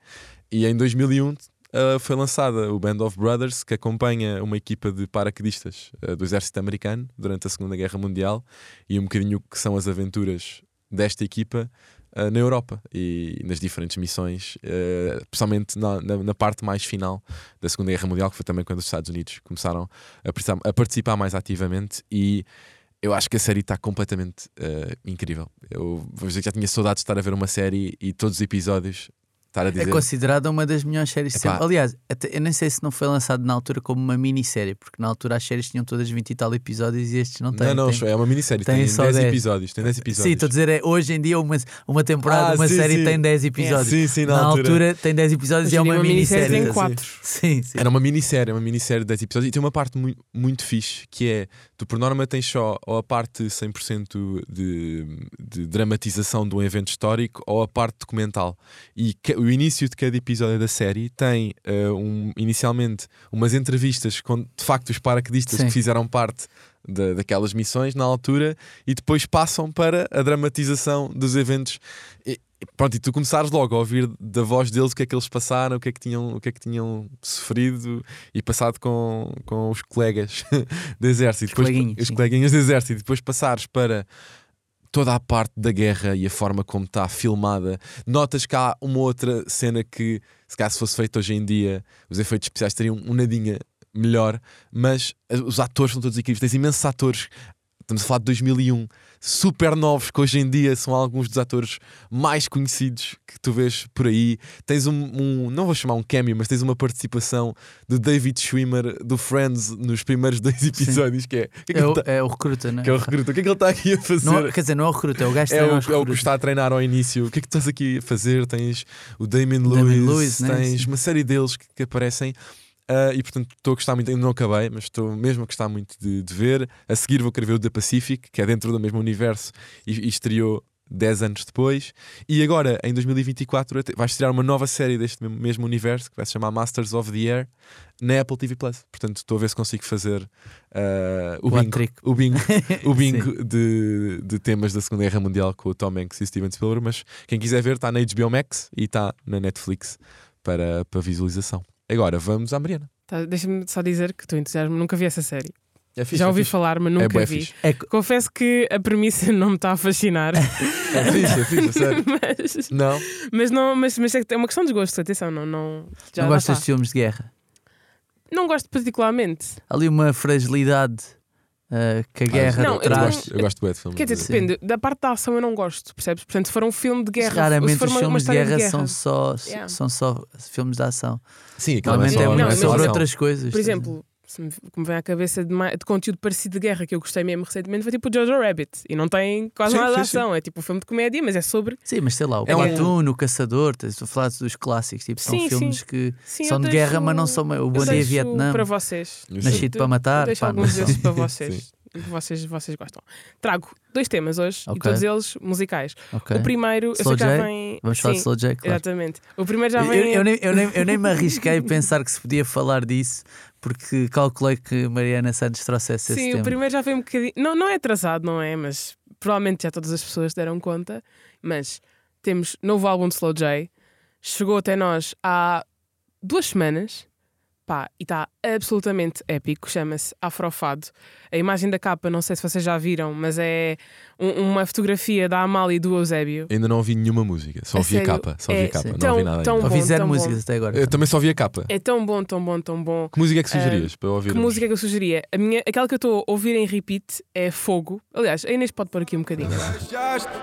E em 2001 uh, foi lançada o Band of Brothers, que acompanha uma equipa de paraquedistas uh, do exército americano durante a Segunda Guerra Mundial e um bocadinho que são as aventuras desta equipa uh, na Europa e nas diferentes missões, uh, especialmente na, na- na parte mais final da Segunda Guerra Mundial, que foi também quando os Estados Unidos começaram a, a participar mais ativamente e eu acho que a série está completamente uh, incrível. Eu vou dizer que já tinha saudades de estar a ver uma série e todos os episódios estar a É dizer. considerada uma das melhores séries de Epá. sempre. Aliás, até- eu nem sei se não foi lançado na altura como uma minissérie, porque na altura as séries tinham todas 20 e tal episódios e estes não têm. não, não, têm- é uma minissérie, tem tem, só 10 10. episódios. Tem 10 episódios. Sim, estou a dizer, é, hoje em dia uma, uma temporada, Ah, uma sim, série sim. tem 10 episódios. Sim, sim, na, na altura. altura. tem 10 episódios Hoje e é uma uma minissérie tem assim. quatro. Sim, sim. Era uma minissérie, uma minissérie de 10 episódios e tem uma parte muito, muito fixe que é tu por norma tens só ou a parte 100% de, de dramatização de um evento histórico ou a parte documental. E que- o início de cada episódio da série tem eh, um, inicialmente umas entrevistas com de facto os paraquedistas Sim. que fizeram parte da- daquelas missões na altura e depois passam para a dramatização dos eventos. E, pronto, e tu começares logo a ouvir da voz deles o que é que eles passaram, o que é que tinham, o que é que tinham sofrido e passado com, com os colegas do exército. Os Depois- coleguinhas, os sim. coleguinhas do exército. E depois passares para toda a parte da guerra e a forma como está filmada. Notas que há uma outra cena que, se se fosse feita hoje em dia, os efeitos especiais teriam um nadinha melhor, mas eh, os atores são todos incríveis. Tens imensos atores. Estamos a falar de 2001, super novos, que hoje em dia são alguns dos atores mais conhecidos que tu vês por aí. Tens um, um- não vou chamar um cameo, mas tens uma participação do David Schwimmer do Friends nos primeiros dois episódios, que é, o que é, que É o, tá- é o recruta, não é? que é o recruta. O que é que ele está aqui a fazer? Não, quer dizer, não é o recruta, é o gajo que É o, é o que está a treinar ao início. O que é que tu estás aqui a fazer? Tens o Damien Lewis, Damien Lewis, né? tens Sim. uma série deles que, que aparecem. Ah, e portanto estou a gostar muito, ainda não acabei, mas estou mesmo a gostar muito de, de ver. A seguir vou querer ver o The Pacific, que é dentro do mesmo universo e, e estreou 10 anos depois. E agora, em 2024, até- vai estrear uma nova série deste mesmo- universo que vai se chamar Masters of the Air na Apple TV Plus. Portanto, estou a ver se consigo fazer ah, o, bingo, o bingo, o bingo de, de temas da Segunda Guerra Mundial com o Tom Hanks e Steven Spielberg. Mas quem quiser ver, está na HBO Max e está na Netflix para, para visualização. Agora vamos à Mariana. Tá, Deixa-me só dizer que estou entusiasmo, nunca vi essa série. É fixe, Já é ouvi fixe. falar, mas É nunca bué vi. fixe. É Confesso que a premissa não me está a fascinar. É fixe, é fixe, a sério. mas, Não, mas não, mas, mas é que é uma questão de gosto, atenção, não, não, já não lá gostas está. de filmes de guerra? Não gosto particularmente. Ali uma fragilidade ah, que a guerra Não, eu eu traz. gosto, eu gosto de filmes. Quer dizer, de- depende, da parte da ação eu não gosto, percebes? Portanto, se for um filme de guerra, ou se Raramente for os filmes de história guerra, são só, Yeah. são só filmes de ação. Sim, é Normalmente só, é, não, é sobre outras coisas. Por exemplo, se me, que me vem à cabeça de, de conteúdo parecido de guerra que eu gostei mesmo recentemente foi tipo o Jojo Rabbit. E não tem quase Sim, nada de sim, sim. ação. É tipo um filme de comédia, mas é sobre. Sim, mas sei lá, o É um- Platoon, o Caçador, estou a falar dos clássicos, tipo, são Sim, filmes sim. que Sim, são eu de guerra, mas não são. O eu Bom Dia Vietnã, Para vocês. Eu Nascido Eu- para Matar. eu Deixo pá, alguns não- desses para vocês. que Vocês, vocês gostam. Trago dois temas hoje e Ok. todos eles musicais. Ok. O primeiro, eu sei Slow que já vem. Vamos falar Sim, de Slow J, claro. Exatamente. O primeiro já Eu, vem. eu nem, eu, nem, eu nem me arrisquei a pensar que se podia falar disso, porque calculei que Mariana Santos trouxesse esse Sim, tema. o primeiro já vem um bocadinho. Não, não é atrasado, não é? Mas provavelmente já todas as pessoas deram conta. Mas temos novo álbum de Slow J. Chegou até nós há duas semanas. Pá, e está absolutamente épico, chama-se Afrofado. A imagem da capa, não sei se vocês já viram, mas é um- uma fotografia da Amália e do Eusébio. Ainda não ouvi nenhuma música, só A ouvi a sério? capa. Só É ouvi a capa, tão- não ouvi nada. tão ainda. bom. Ouvi zero tão músicas bom. até agora. Eu também só ouvi a capa. É tão bom, tão bom, tão bom. Que música é que sugerias para eu ouvir? Que música é que eu sugeria? A minha, aquela que eu estou a ouvir em repeat é Fogo. Aliás, a Inês pode pôr aqui um bocadinho.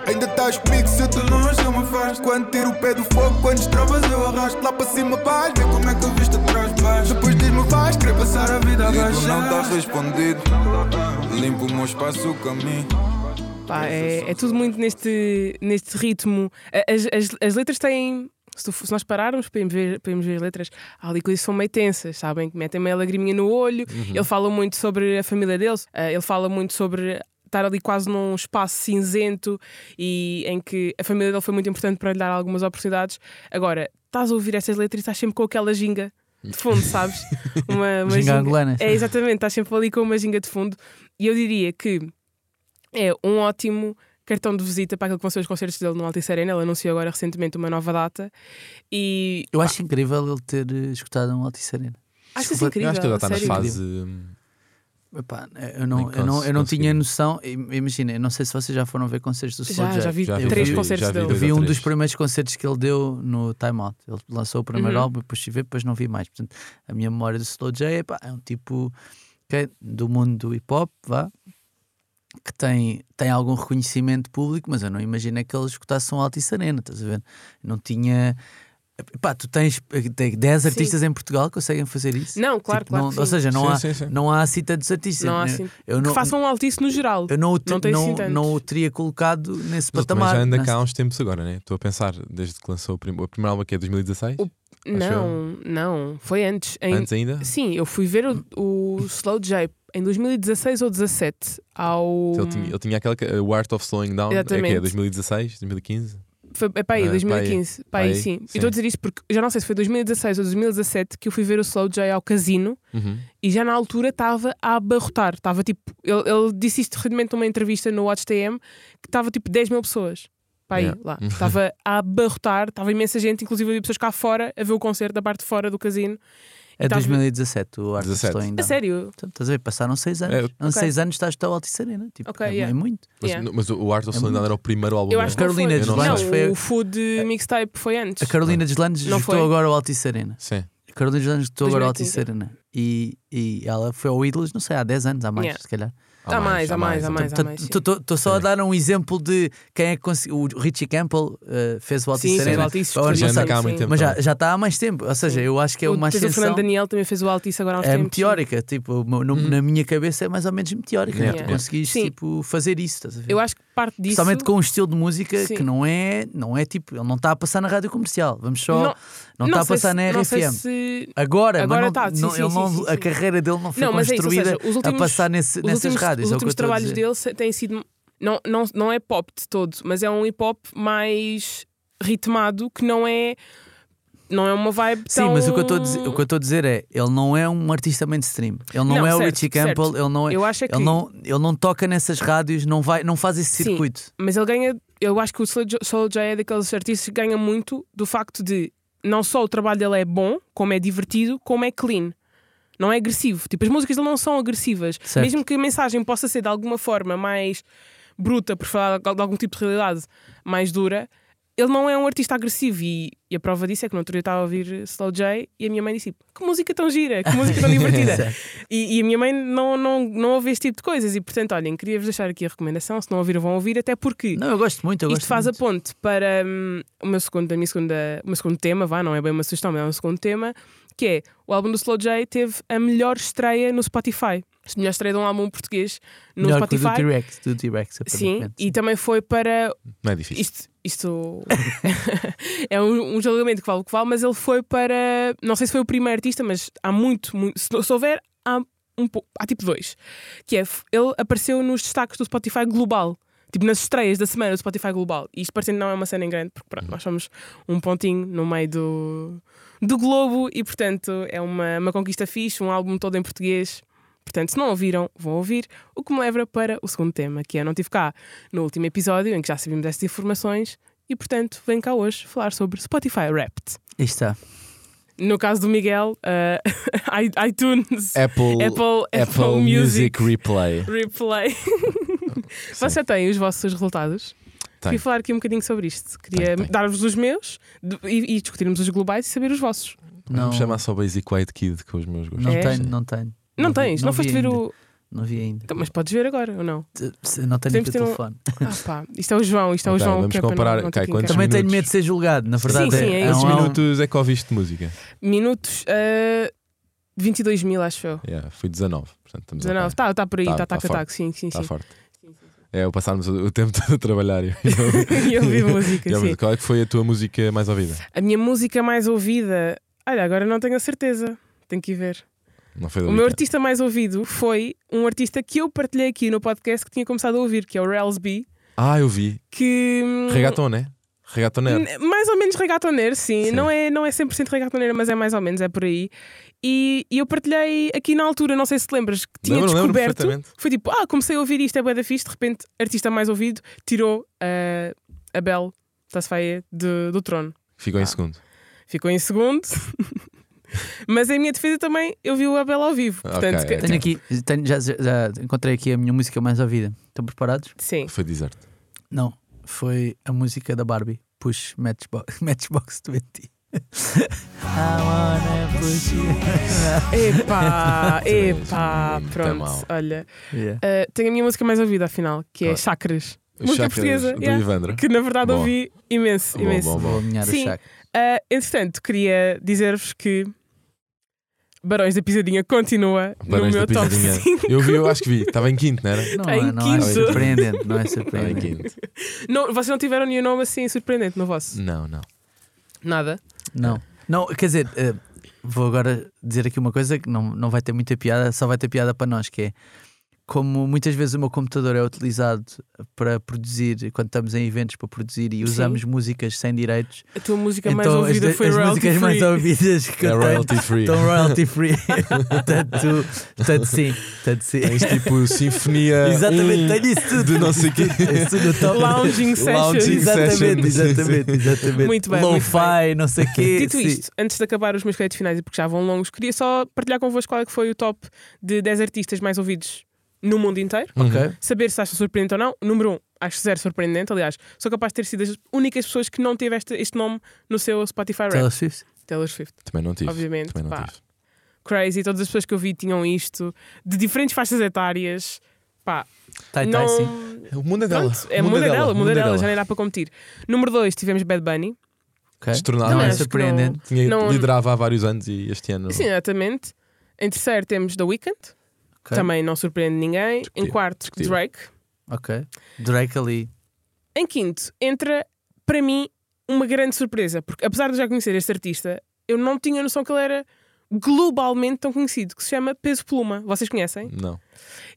Ainda estás comigo se eu te longe eu me afasto Quando tiro o pé do fogo, quando estravas eu arrasto Lá para cima vais ver como é que eu visto atrás de baixo Depois diz-me vais querer passar a vida a Digo não tá respondido Limpo o meu espaço, o caminho Pá, é, é tudo muito neste, neste ritmo. As, as, as letras têm. Se, tu- se nós pararmos para irmos ver, para irmos ver as letras, há ali coisas que são meio tensas, sabem? Que metem meio lagriminha no olho. Ele fala muito sobre a família deles, ah, ele fala muito sobre estar ali quase num espaço cinzento e em que a família dele foi muito importante para lhe dar algumas oportunidades. Agora, estás a ouvir estas letras e estás sempre com aquela ginga de fundo, sabes? Uma, uma Ginga angolana. É, exatamente, estás sempre ali com uma ginga de fundo. E eu diria que é um ótimo cartão de visita para aquilo que vão ser os concertos dele no Altice Arena. Ele anunciou agora recentemente uma nova data. E Eu acho incrível ele ter eh, escutado um Altice Arena. acho isso Desculpa, incrível. Eu acho que ele está na fase. Epá, eu não, eu não, eu não tinha noção. im- Imagina, eu não sei se vocês já foram ver concertos do Slow Já, já vi Já vi- três vi- concertos já vi Eu dele. dois vi um dos primeiros concertos que ele deu no Time Out. Ele lançou o primeiro Uhum. álbum, depois estive ver, depois não vi mais. Portanto, a minha memória do Slow J epá, é um tipo que é do mundo do hip hop, vá, que tem, tem algum reconhecimento público, mas eu não imaginei que ele escutasse um Altice Arena, estás a ver? Não tinha. Epá, tu tens, tens 10 Sim. artistas em Portugal que conseguem fazer isso? Não, claro, Tipo, claro. não- que ou sim. seja, não, Sim, há, sim, sim. não há cita dos artistas. não há Eu- assim. eu que não, façam um altice no geral. eu não, o não não, assim tanto. não o teria colocado nesse Mas patamar. já anda cá há uns tempos agora, né? Estou a pensar, desde que lançou o, prim... o primeiro álbum que é 2016? O- Não, não. Foi antes. Em- Antes ainda? Sim, eu fui ver o, o Slow J em 2016 ou 17 ao. Ele tinha, ele tinha aquela que- o Art of Slowing Down, é que Exatamente. é 2016, 2015? Foi, é para aí, Ah, 2015. Para aí, sim. sim. Estou a dizer isto porque já não sei se foi 2016 ou 2017 que eu fui ver o Slow J ao casino Uhum. e já na altura estava a abarrotar. Estava tipo. Ele, ele disse isto recentemente numa entrevista no Watch TM que estava tipo 10 mil pessoas. Para aí, Yeah. lá. Estava a abarrotar, estava imensa gente, inclusive havia pessoas cá fora a ver o concerto da parte de fora do casino. É Tava- 2017, o Art of 17. Slowing A sério? Então, estás a ver? Passaram 6 anos. É. 6 anos estás ao Altice Arena. Tipo, Ok, é, yeah. é muito. Mas, Yeah. mas o Art of É muito. era o primeiro álbum Eu acho que não Carolina foi. dos não, foi- o Food Mixtape foi antes. A Carolina Deslandes Não foi? agora ao Altice Arena. Sim. A Carolina Deslandes escutou agora ao 2015. Altice Arena. E, e ela foi ao Ídolos, não sei, há 10 anos, há mais, Yeah. se calhar. Há mais, há mais, há mais. sim. Estou só a Sim. dar um exemplo de quem é que conseguiu. O Richie Campbell eh, fez o Altice Sim, fez Arena. o Altice. Agora, Já há sim. muito tempo. Mas já, já está há mais tempo. Ou seja, eu acho que é O- uma tens o ascensão. Fernando Daniel também fez o Altice agora há uns É tempos. meteórica, tipo, no- Uhum. na minha cabeça é mais ou menos meteórica. né? Yeah. Tu conseguiste Sim. tipo, fazer isso, estás a ver? Eu acho que parte disso. Especialmente com um estilo de música Sim. que não é, não é tipo, ele não está a passar na rádio comercial. Vamos só, Não- não, está a passar se- na RFM. se- Agora, Agora mas não, tá, sim, não- sim, sim, a carreira dele não foi Não, mas é isso, construída seja, os últimos- a passar nesse, Os nessas rádios. os é o eu últimos a trabalhos dele têm sido. Não, não, não é pop de todo, mas é um hip hop mais ritmado que não é. Não é uma vibe Sim, tão... mas o que eu estou a dizer- o é, ele não é um artista mainstream. Ele não, é o certo, Richie Campbell, certo. ele não é, Eu acho é que. ele não, ele não toca nessas rádios, não vai, não faz esse circuito. Mas ele ganha. Eu acho que o Soul J é daqueles artistas que ganha muito do facto de não só o trabalho dele é bom, como é divertido, como é clean. Não é agressivo. Tipo, as músicas dele não são agressivas. Certo. Mesmo que a mensagem possa ser de alguma forma mais bruta, por falar de algum tipo de realidade mais dura, ele não é um artista agressivo. E, e a prova disso é que no outro dia eu estava a ouvir Slow J e a minha mãe disse: Que música tão gira, que música tão divertida. E, e a minha mãe não, não, não ouve este tipo de coisas. E portanto, olhem, queria-vos deixar aqui a recomendação. Se não ouviram, vão ouvir, até porque Não, eu gosto muito, eu isto gosto faz muito. a ponte para hum, o, meu segundo, a minha segunda, o meu segundo tema, vá, não é bem uma sugestão, mas é um segundo tema, que é o álbum do Slow J teve a melhor estreia no Spotify. A melhor estreia de um álbum português no Melhor que o do Spotify. T-Rex, do T-Rex, Sim, aparentemente. e também foi para Não é difícil. isto, isto é um, um julgamento que vale o que vale, mas ele foi para. Não sei se foi o primeiro artista, mas há muito, muito se, se houver, há, um, há tipo dois. Que é, ele apareceu nos destaques do Spotify Global. Tipo, nas estreias da semana do Spotify Global. E isto parecendo não é uma cena em grande, porque pronto, nós somos um pontinho no meio do, do globo e, portanto, é uma, uma conquista fixe, um álbum todo em português. Portanto, se não ouviram, vão ouvir. O que me leva para o segundo tema, que é Não Tive Cá no último episódio, em que já sabíamos estas informações, e portanto, vem cá hoje falar sobre Spotify Wrapped. Aí está. No caso do Miguel, uh, iTunes, Apple, Apple, Apple Music Replay. Replay. Vocês já têm os vossos resultados? Tem. Queria falar aqui um bocadinho sobre isto. Queria dar-vos os meus e, e discutirmos os globais e saber os vossos. Não, Vamos chamar só Basic White Kid com os meus gostos. não É? tenho, não tenho. Não, vi- tens? Não, vi foste ver ainda. o. Não vi ainda. Então, mas podes ver agora ou não? Não tenho o um- telefone. Ah, pá, isto é o João, isto é o João vamos é comparar- não, não. Também tenho medo de ser julgado, na verdade. Sim, sim, é é, isso. Quantos um- minutos é que ouviste de música? Minutos, uh, 22 mil, acho eu. Yeah, foi 19. Portanto, estamos 19, ok. está tá por aí, Tá- está tá a forte. tac, sim, sim, Está sim. forte. É, o passarmos o, tempo todo a trabalhar. E, eu ouvi música, e, sim. qual é que foi a tua música mais ouvida? A minha música mais ouvida, olha, agora não tenho a certeza. Tenho que ir ver. O meu artista mais ouvido foi um artista que eu partilhei aqui no podcast que tinha começado a ouvir, que é o Rails B, Ah, eu vi. que. hum, Reggaeton, né? Reggaetoneiro. N- Mais ou menos reggaetoneiro, sim. Sim. Não, é, não é 100% reggaetoneiro, mas é mais ou menos, é por aí. E, e eu partilhei aqui na altura, não sei se te lembras, que tinha Lembro, lembro descoberto. perfeitamente. foi tipo, ah, comecei a ouvir isto, é bué da fixe, de repente, artista mais ouvido, tirou uh, a Belle Tasfaye de- do trono. Ficou em Ah. segundo. Ficou em segundo. Mas em minha defesa também eu vi o Abel ao vivo. Portanto, que- ok. Tenho aqui, tenho- já, já encontrei aqui a minha música mais ouvida. Estão preparados? sim. Foi Desert. Não, foi a música da Barbie. Push Matchbox, Matchbox 20. I wanna push you. Epá, Muito epá, muito pronto. Olha, Yeah. uh, tenho a minha música mais ouvida, afinal, que é? Chakras. Os Música Chakras portuguesa, do yeah. Ivandro. Que na verdade Bom. ouvi imenso, Bom, imenso. bom, Vou alinhar o Sim. Uh, entretanto, queria dizer-vos que Barões da Pisadinha continua Barões no meu top Pisadinha. 5. Eu vi, eu acho que vi. Estava em quinto, não era? Não, Tá em é- não é quinto. surpreendente, não é Estava em surpreendente. quinto. Não, vocês não tiveram nenhum nome assim surpreendente no vosso? Não, não. Nada. Não, não, quer dizer, eh, vou agora dizer aqui uma coisa que não, não vai ter muita piada, só vai ter piada para nós, que é como muitas vezes o meu computador é utilizado para produzir, quando estamos em eventos para produzir e usamos músicas sem direitos, A tua música mais então ouvida as, foi as Royalty músicas mais Free. ouvidas que É eu tenho royalty free. estão royalty free. portanto, portanto, sim, portanto, sim. Tens tipo sinfonia. Exatamente, um tenho isso tudo. De não sei o quê. Isso tudo no top. Lounging Sessions. Exatamente, exatamente, exatamente. Muito bem, Lo-fi, não sei o quê. Dito sim. isto, antes de acabar os meus créditos finais e porque já vão longos, queria só partilhar convosco qual é que foi o top de 10 artistas mais ouvidos no mundo inteiro. Ok. Saber se acha surpreendente ou não. Número 1, um, acho zero surpreendente. Aliás, sou capaz de ter sido as únicas pessoas que não teve este, este nome no seu Spotify Rap. Taylor Swift. Taylor Swift. Também não tive. Obviamente, Também não pá. tive. Crazy, todas as pessoas que eu vi tinham isto, de diferentes faixas etárias. Pá, Tai não. Tai, sim. O mundo é dela. Pronto, é muda dela, muda dela, já nem dá para competir. Número 2, tivemos Bad Bunny. Ok. Destornado. Não é surpreendente. Tinha, Não- liderava há vários anos e este ano. Sim, exatamente. Em terceiro temos The Weeknd, Ok. também não surpreende ninguém. Em quarto. Drake. Ok. Drake ali. Em quinto, entra, para mim, uma grande surpresa, porque apesar de já conhecer este artista, eu não tinha noção que ele era globalmente tão conhecido, que se chama Peso Pluma. Vocês conhecem? Não.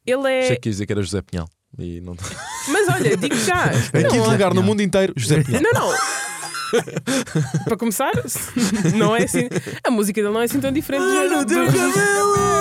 Ele é. Achei que ia dizer que era José Pinhal. E não... Mas olha, digo já. Em quinto lugar no mundo inteiro, José Pinhal. Não, não. Para começar, não é assim. A música dele não é assim tão diferente do, do,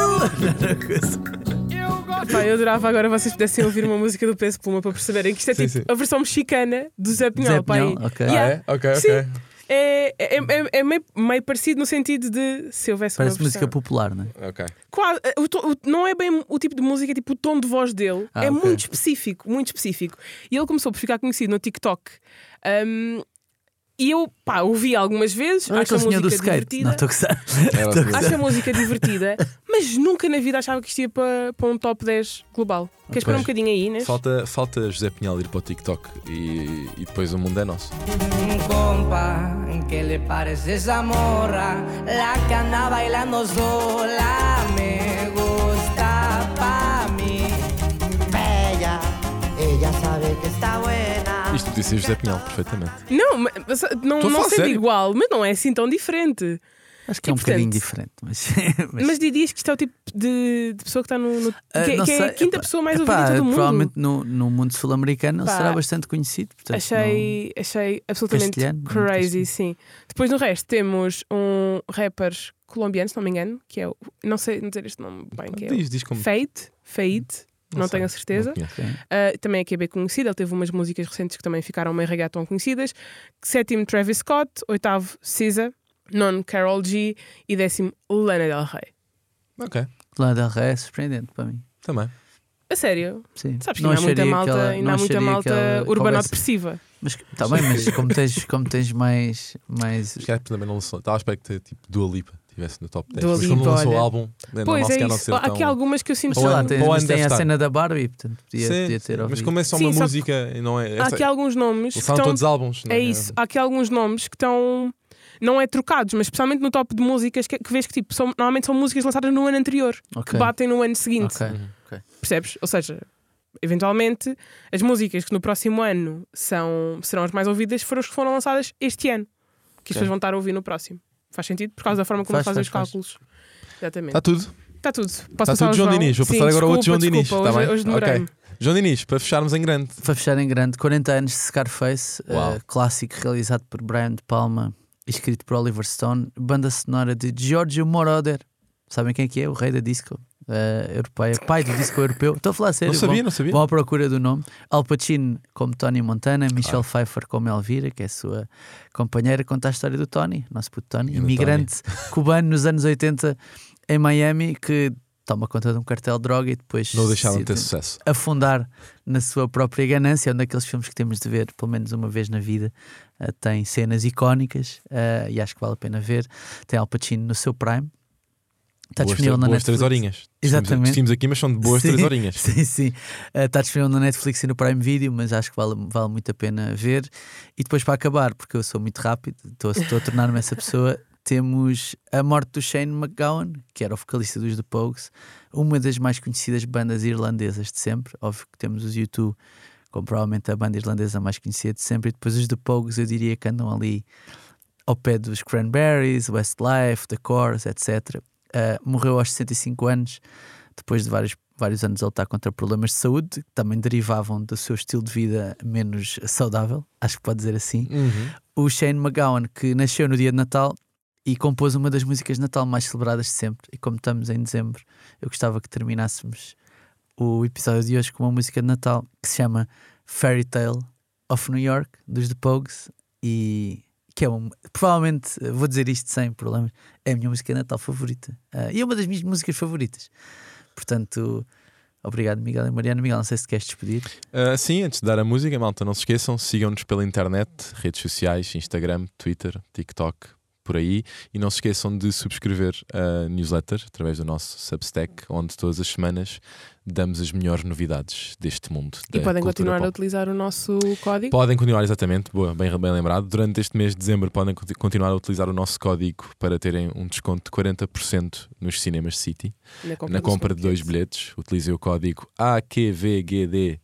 Pá, eu adorava agora vocês pudessem ouvir uma música do Peso Pluma para perceberem que isto é Sim, tipo sim. a versão mexicana do Zé Pinhal. Zé Pinhal, ok. Yeah. Ah, é? Ok, Sim. ok. É, é, é, é meio, meio parecido no sentido de se houvesse Parece uma música popular, não é? Ok. Quase, eh, o o- não é bem o tipo de música, é tipo o tom de voz dele Ah, é ok. muito específico, muito específico. E ele começou por ficar conhecido no TikTok. Um, e eu, pá, ouvi algumas vezes, Não é acho a música do skate. divertida. Não, estou a. Acho a música divertida, mas nunca na vida achava que isto ia para, para um top 10 global. Queres esperar um bocadinho aí, Inês? Falta, falta José Pinhal ir para o TikTok e, e depois o mundo é nosso. Un compa, ¿qué le parece esa morra? La que anda bailando sola me gusta pa' mí. Bella, ella sabe que está buena. Isto podia ser José Pinhal, perfeitamente. Não, mas- não, Estou a não falar sendo sério. igual, mas não é assim tão diferente. Acho que é um E, bocadinho portanto, diferente. Mas, mas- Mas dirias que isto é o tipo de, de pessoa que está no. no- Ah, que, é- não que é sei. a quinta Epá, pessoa mais epá, ouvida do mundo. Provavelmente no, no mundo sul-americano ele Pá, será bastante conhecido. Portanto, Achei, achei absolutamente Castelhano, crazy, sim. Depois no resto temos um rapper colombiano, se não me engano, que é o. Não sei não dizer este nome bem, que é o Diz, diz como. Fade. Fade. Não, sei, tenho a certeza. não conheço. não- Uh, também é que é bem conhecido. Ele teve umas músicas recentes que também ficaram meio reggaeton conhecidas. Sétimo, Travis Scott. Oitavo, SZA. Nono, Carol G. E décimo, Lana Del Rey. Ok, Lana Del Rey é surpreendente para mim. também. A sério? Sim. Sabes que Não ainda há muita malta, ela- ainda não há muita malta urbano-depressiva. Mas está bem, mas como tens, como tens mais. mais Acho que também não lançou. Estava a esperar que tipo Dua Lipa estivesse no top 10. Dua mas como não lançou o álbum, é Pois é não isso. ser Há aqui tão- algumas que eu sinto Ou lá, tens, mas tem a cena da Barbie, portanto podia, Sim, podia ter mas como é só Sim, uma só que música e não é. Há aqui alguns nomes que Lançaram estão. todos álbuns, não É isso. Há aqui alguns nomes que estão. Não é trocados, mas especialmente no top de músicas que, que vês que tipo, são, normalmente são músicas lançadas no ano anterior, que Ok. batem no ano seguinte. Ok. Uhum. Percebes? Ou seja, eventualmente as músicas que no próximo ano são, serão as mais ouvidas foram as que foram lançadas este ano, que as pessoas vão estar a ouvir no próximo. Faz sentido? Por causa da forma como Faz, fazem os faz, faz. caulos. Exatamente. Está tudo. Está tudo. Posso Está passar tudo, ao João Diniz. Vou Sim, passar agora ao outro João desculpa, Diniz. desculpa, Está hoje, bem? hoje. Ok. João Diniz, para fecharmos em grande. Para fechar em grande, 40 anos de Scarface, Uau. eh, clássico realizado por Brian De Palma, escrito por Oliver Stone, banda sonora de Giorgio Moroder. Sabem quem é que é? O rei da disco eh, europeia, pai do disco europeu. Estou a falar sério. Não sabia, vão, não sabia. vão à procura do nome. Al Pacino como Tony Montana, Michelle Pfeiffer como Elvira, que é a sua companheira, conta a história do Tony, nosso puto Tony, Grande imigrante cubano nos anos 80 em Miami, que toma conta de um cartel de droga e depois Não deixaram de ter sucesso. afundar na sua própria ganância. É um daqueles filmes que temos de ver pelo menos uma vez na vida. Uh, tem cenas icónicas uh, e acho que vale a pena ver. Tem Al Pacino no seu prime. Está disponível na boas três Netflix. horinhas. Exatamente. Vestimos aqui, mas são de boas Sim, três horinhas. Sim, sim. Uh, Está disponível na Netflix e no Prime Video, mas acho que vale, vale muito a pena ver. E depois, para acabar, porque eu sou muito rápido, estou, estou a tornar-me essa pessoa, temos a morte do Shane McGowan, que era o vocalista dos The Pogues, uma das mais conhecidas bandas irlandesas de sempre. Óbvio que temos os U2, como provavelmente a banda irlandesa mais conhecida de sempre, e depois os The Pogues, eu diria que andam ali ao pé dos Cranberries, Westlife, The Corrs, etc. Uh, morreu aos 65 anos, depois de vários, vários anos a lutar contra problemas de saúde, que também derivavam do seu estilo de vida menos saudável, acho que pode dizer assim. Uhum. O Shane McGowan, que nasceu no dia de Natal e compôs uma das músicas de Natal mais celebradas de sempre. E como estamos em dezembro, eu gostava que terminássemos o episódio de hoje com uma música de Natal que se chama Fairy Tale of New York, dos The Pogues, e que é um, provavelmente, vou dizer isto sem problemas, é a minha música Natal favorita. Ah, e é uma das minhas músicas favoritas. Portanto, obrigado, Miguel e Mariana. Miguel, não sei se queres despedir. Uh, sim, antes de dar a música, malta, não se esqueçam, sigam-nos pela internet, redes sociais, Instagram, Twitter, TikTok, por aí. E não se esqueçam de subscrever a newsletter através do nosso Substack, onde todas as semanas damos as melhores novidades deste mundo. E podem continuar a pop. utilizar o nosso código. Podem continuar, exatamente, boa, bem, bem lembrado. Durante este mês de dezembro podem conti- continuar a utilizar o nosso código para terem um desconto de 40% nos cinemas City. Na compra de dois bilhetes, utilizem o código AQVGD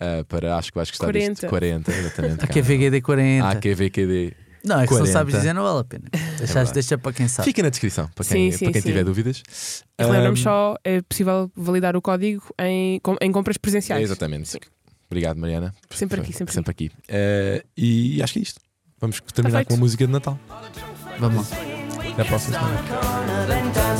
uh, para, acho que vais gostar 40. disto, 40, exatamente. Aqui é VGD 40. AQVQD. Não, é que se não 40. sabes dizer, não vale a pena. Deixa, verdade. deixa para quem sabe. Fica na descrição para quem, Sim, sim, para quem sim. tiver dúvidas. E relembramos Um, só, é possível validar o código em, com- em compras é presenciais. exatamente. Sim. Obrigado, Mariana. Sempre aqui, sempre aqui. Uh, e acho que é isto. Vamos terminar feito. com a música de Natal. Vamos lá. Até a próxima semana.